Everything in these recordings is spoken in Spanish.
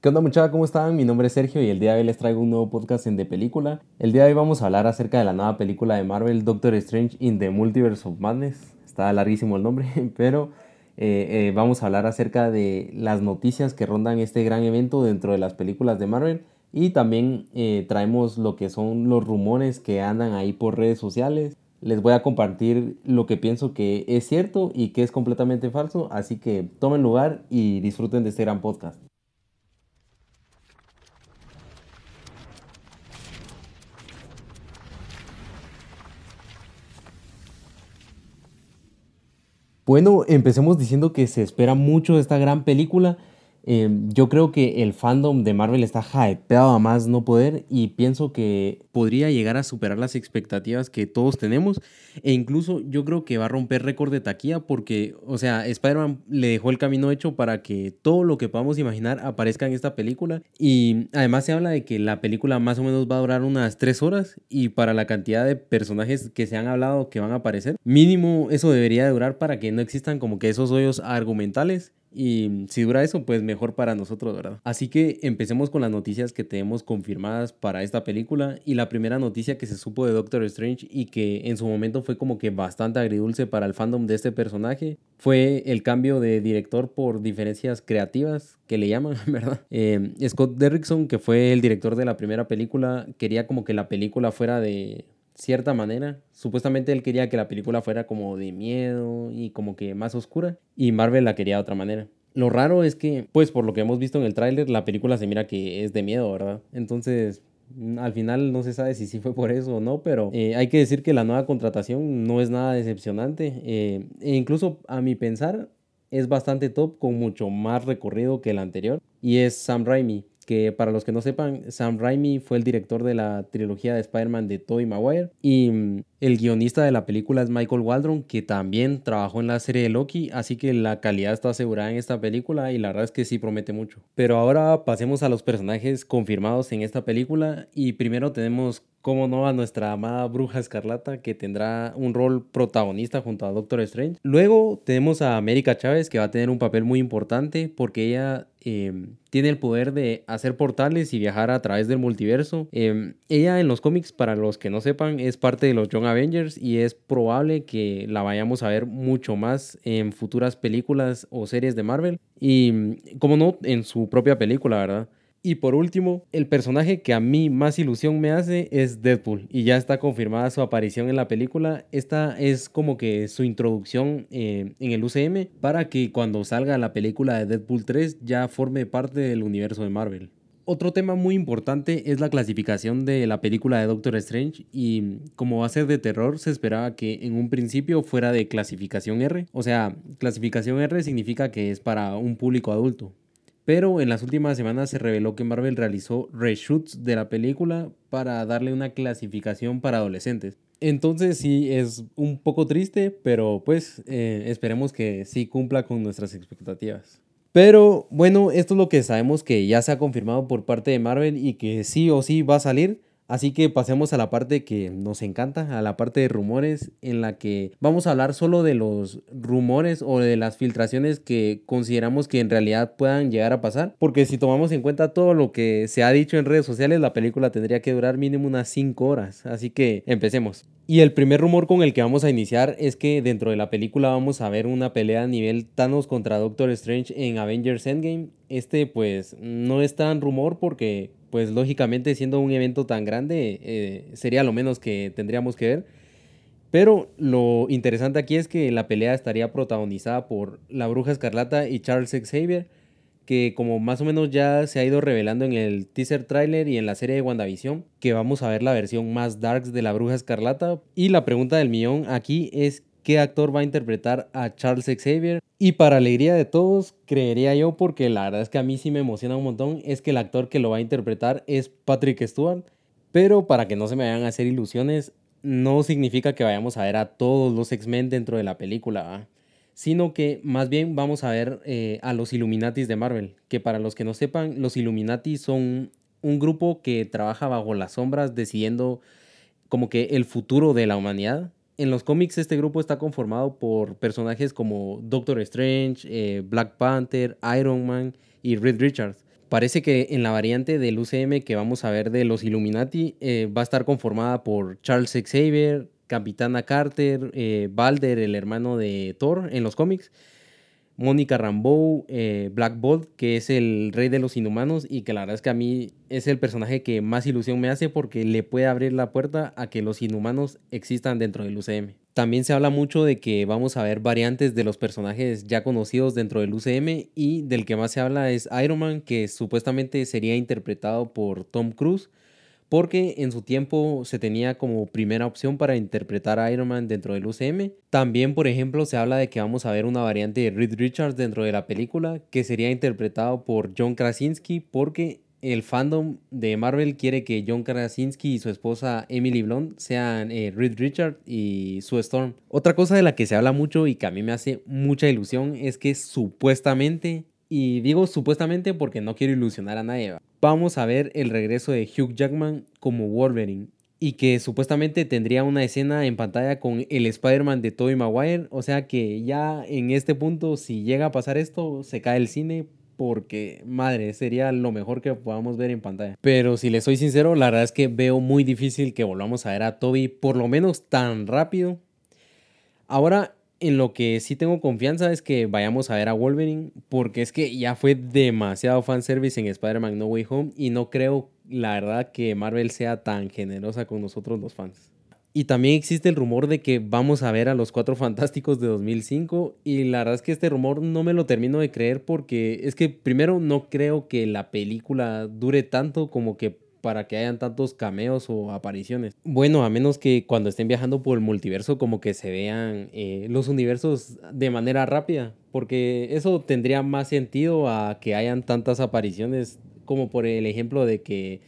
¿Qué onda muchachos? ¿Cómo están? Mi nombre es Sergio y el día de hoy les traigo un nuevo podcast en De Película. El día de hoy vamos a hablar acerca de la nueva película de Marvel, Doctor Strange in the Multiverse of Madness. Está larguísimo el nombre, pero eh, eh, vamos a hablar acerca de las noticias que rondan este gran evento dentro de las películas de Marvel. Y también eh, traemos lo que son los rumores que andan ahí por redes sociales. Les voy a compartir lo que pienso que es cierto y que es completamente falso. Así que tomen lugar y disfruten de este gran podcast. Bueno, empecemos diciendo que se espera mucho esta gran película Em, yo creo que el fandom de Marvel está hypeado a más no poder y pienso que podría llegar a superar las expectativas que todos tenemos. E incluso yo creo que va a romper récord de taquilla porque, o sea, Spider-Man le dejó el camino hecho para que todo lo que podamos imaginar aparezca en esta película. Y además se habla de que la película más o menos va a durar unas tres horas y para la cantidad de personajes que se han hablado que van a aparecer, mínimo eso debería de durar para que no existan como que esos hoyos argumentales y si dura eso, pues mejor para nosotros, ¿verdad? Así que empecemos con las noticias que tenemos confirmadas para esta película. Y la primera noticia que se supo de Doctor Strange y que en su momento fue como que bastante agridulce para el fandom de este personaje fue el cambio de director por diferencias creativas que le llaman, ¿verdad? Eh, Scott Derrickson, que fue el director de la primera película, quería como que la película fuera de cierta manera. Supuestamente él quería que la película fuera como de miedo y como que más oscura y Marvel la quería de otra manera. Lo raro es que, pues por lo que hemos visto en el tráiler, la película se mira que es de miedo, ¿verdad? Entonces, mm, al final no se sabe si sí fue por eso o no, pero eh, hay que decir que la nueva contratación no es nada decepcionante. Eh, e incluso a mi pensar es bastante top con mucho más recorrido que el anterior y es Sam Raimi que para los que no sepan, Sam Raimi fue el director de la trilogía de Spider-Man de Tobey Maguire y mm, el guionista de la película es Michael Waldron, que también trabajó en la serie de Loki, así que la calidad está asegurada en esta película y la verdad es que sí promete mucho. Pero ahora pasemos a los personajes confirmados en esta película y primero tenemos como no, a nuestra amada Bruja Escarlata, que tendrá un rol protagonista junto a Doctor Strange. Luego tenemos a América Chávez, que va a tener un papel muy importante porque ella em, tiene el poder de hacer portales y viajar a través del multiverso. Em, ella en los cómics, para los que no sepan, es parte de los Young Avengers y es probable que la vayamos a ver mucho más en futuras películas o series de Marvel. Y como no, en su propia película, ¿verdad? Y por último, el personaje que a mí más ilusión me hace es Deadpool y ya está confirmada su aparición en la película. Esta es como que su introducción eh, en el UCM para que cuando salga la película de Deadpool 3 ya forme parte del universo de Marvel. Otro tema muy importante es la clasificación de la película de Doctor Strange y como va a ser de terror se esperaba que en un principio fuera de clasificación R. O sea, clasificación R significa que es para un público adulto. Pero en las últimas semanas se reveló que Marvel realizó reshoots de la película para darle una clasificación para adolescentes. Entonces sí es un poco triste, pero pues eh, esperemos que sí cumpla con nuestras expectativas. Pero bueno, esto es lo que sabemos que ya se ha confirmado por parte de Marvel y que sí o sí va a salir. Así que pasemos a la parte que nos encanta, a la parte de rumores, en la que vamos a hablar solo de los rumores o de las filtraciones que consideramos que en realidad puedan llegar a pasar. Porque si tomamos en cuenta todo lo que se ha dicho en redes sociales, la película tendría que durar mínimo unas 5 horas. Así que empecemos. Y el primer rumor con el que vamos a iniciar es que dentro de la película vamos a ver una pelea a nivel Thanos contra Doctor Strange en Avengers Endgame. Este pues no es tan rumor porque pues lógicamente siendo un evento tan grande eh, sería lo menos que tendríamos que ver. Pero lo interesante aquí es que la pelea estaría protagonizada por la Bruja Escarlata y Charles Xavier que como más o menos ya se ha ido revelando en el teaser trailer y en la serie de WandaVision, que vamos a ver la versión más darks de la Bruja Escarlata. Y la pregunta del millón aquí es qué actor va a interpretar a Charles Xavier. Y para alegría de todos, creería yo, porque la verdad es que a mí sí me emociona un montón, es que el actor que lo va a interpretar es Patrick Stewart. Pero para que no se me vayan a hacer ilusiones, no significa que vayamos a ver a todos los X-Men dentro de la película sino que más bien vamos a ver eh, a los Illuminatis de Marvel, que para los que no sepan, los Illuminati son un grupo que trabaja bajo las sombras decidiendo como que el futuro de la humanidad. En los cómics este grupo está conformado por personajes como Doctor Strange, eh, Black Panther, Iron Man y Reed Richards. Parece que en la variante del UCM que vamos a ver de los Illuminati eh, va a estar conformada por Charles Xavier, Capitana Carter, eh, Balder, el hermano de Thor en los cómics, Mónica Rambeau, eh, Black Bolt, que es el rey de los inhumanos y que la verdad es que a mí es el personaje que más ilusión me hace porque le puede abrir la puerta a que los inhumanos existan dentro del UCM. También se habla mucho de que vamos a ver variantes de los personajes ya conocidos dentro del UCM y del que más se habla es Iron Man, que supuestamente sería interpretado por Tom Cruise porque en su tiempo se tenía como primera opción para interpretar a Iron Man dentro del UCM. También, por ejemplo, se habla de que vamos a ver una variante de Reed Richards dentro de la película, que sería interpretado por John Krasinski, porque el fandom de Marvel quiere que John Krasinski y su esposa Emily Blunt sean eh, Reed Richards y Sue Storm. Otra cosa de la que se habla mucho y que a mí me hace mucha ilusión es que supuestamente y digo supuestamente porque no quiero ilusionar a nadie. Vamos a ver el regreso de Hugh Jackman como Wolverine. Y que supuestamente tendría una escena en pantalla con el Spider-Man de Tobey Maguire. O sea que ya en este punto, si llega a pasar esto, se cae el cine. Porque, madre, sería lo mejor que podamos ver en pantalla. Pero si le soy sincero, la verdad es que veo muy difícil que volvamos a ver a Toby por lo menos tan rápido. Ahora, en lo que sí tengo confianza es que vayamos a ver a Wolverine, porque es que ya fue demasiado fanservice en Spider-Man No Way Home y no creo, la verdad, que Marvel sea tan generosa con nosotros los fans. Y también existe el rumor de que vamos a ver a los Cuatro Fantásticos de 2005 y la verdad es que este rumor no me lo termino de creer porque es que primero no creo que la película dure tanto como que para que hayan tantos cameos o apariciones. Bueno, a menos que cuando estén viajando por el multiverso como que se vean eh, los universos de manera rápida, porque eso tendría más sentido a que hayan tantas apariciones como por el ejemplo de que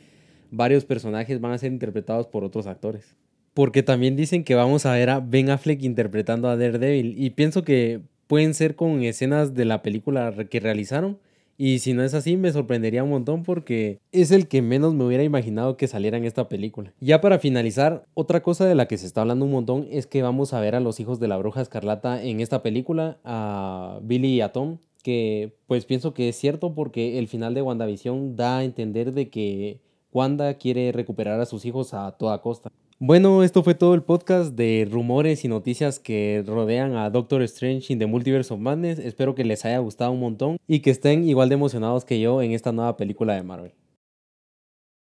varios personajes van a ser interpretados por otros actores. Porque también dicen que vamos a ver a Ben Affleck interpretando a Daredevil y pienso que pueden ser con escenas de la película que realizaron y si no es así, me sorprendería un montón porque es el que menos me hubiera imaginado que saliera en esta película. Ya para finalizar, otra cosa de la que se está hablando un montón es que vamos a ver a los hijos de la bruja escarlata en esta película, a Billy y a Tom, que pues pienso que es cierto porque el final de WandaVision da a entender de que Wanda quiere recuperar a sus hijos a toda costa. Bueno, esto fue todo el podcast de rumores y noticias que rodean a Doctor Strange in the Multiverse of Madness. Espero que les haya gustado un montón y que estén igual de emocionados que yo en esta nueva película de Marvel.